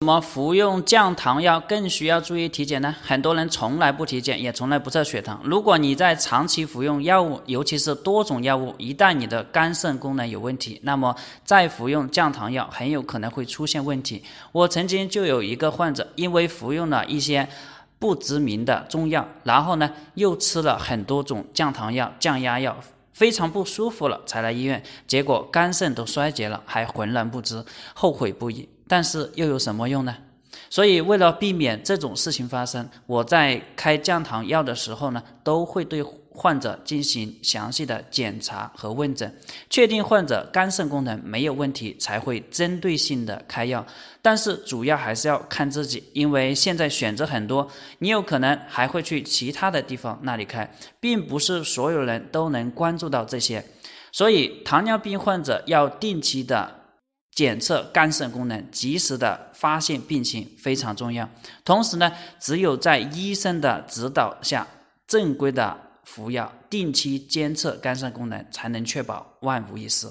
怎么服用降糖药更需要注意体检呢？很多人从来不体检，也从来不测血糖。如果你在长期服用药物，尤其是多种药物，一旦你的肝肾功能有问题，那么再服用降糖药很有可能会出现问题。我曾经就有一个患者，因为服用了一些不知名的中药，然后呢又吃了很多种降糖药、降压药，非常不舒服了，才来医院，结果肝肾都衰竭了，还浑然不知，后悔不已。但是又有什么用呢？所以为了避免这种事情发生，我在开降糖药的时候呢，都会对患者进行详细的检查和问诊，确定患者肝肾功能没有问题，才会针对性的开药。但是主要还是要看自己，因为现在选择很多，你有可能还会去其他的地方那里开，并不是所有人都能关注到这些。所以糖尿病患者要定期的。检测肝肾功能，及时的发现病情非常重要。同时呢，只有在医生的指导下，正规的服药，定期监测肝肾功能，才能确保万无一失。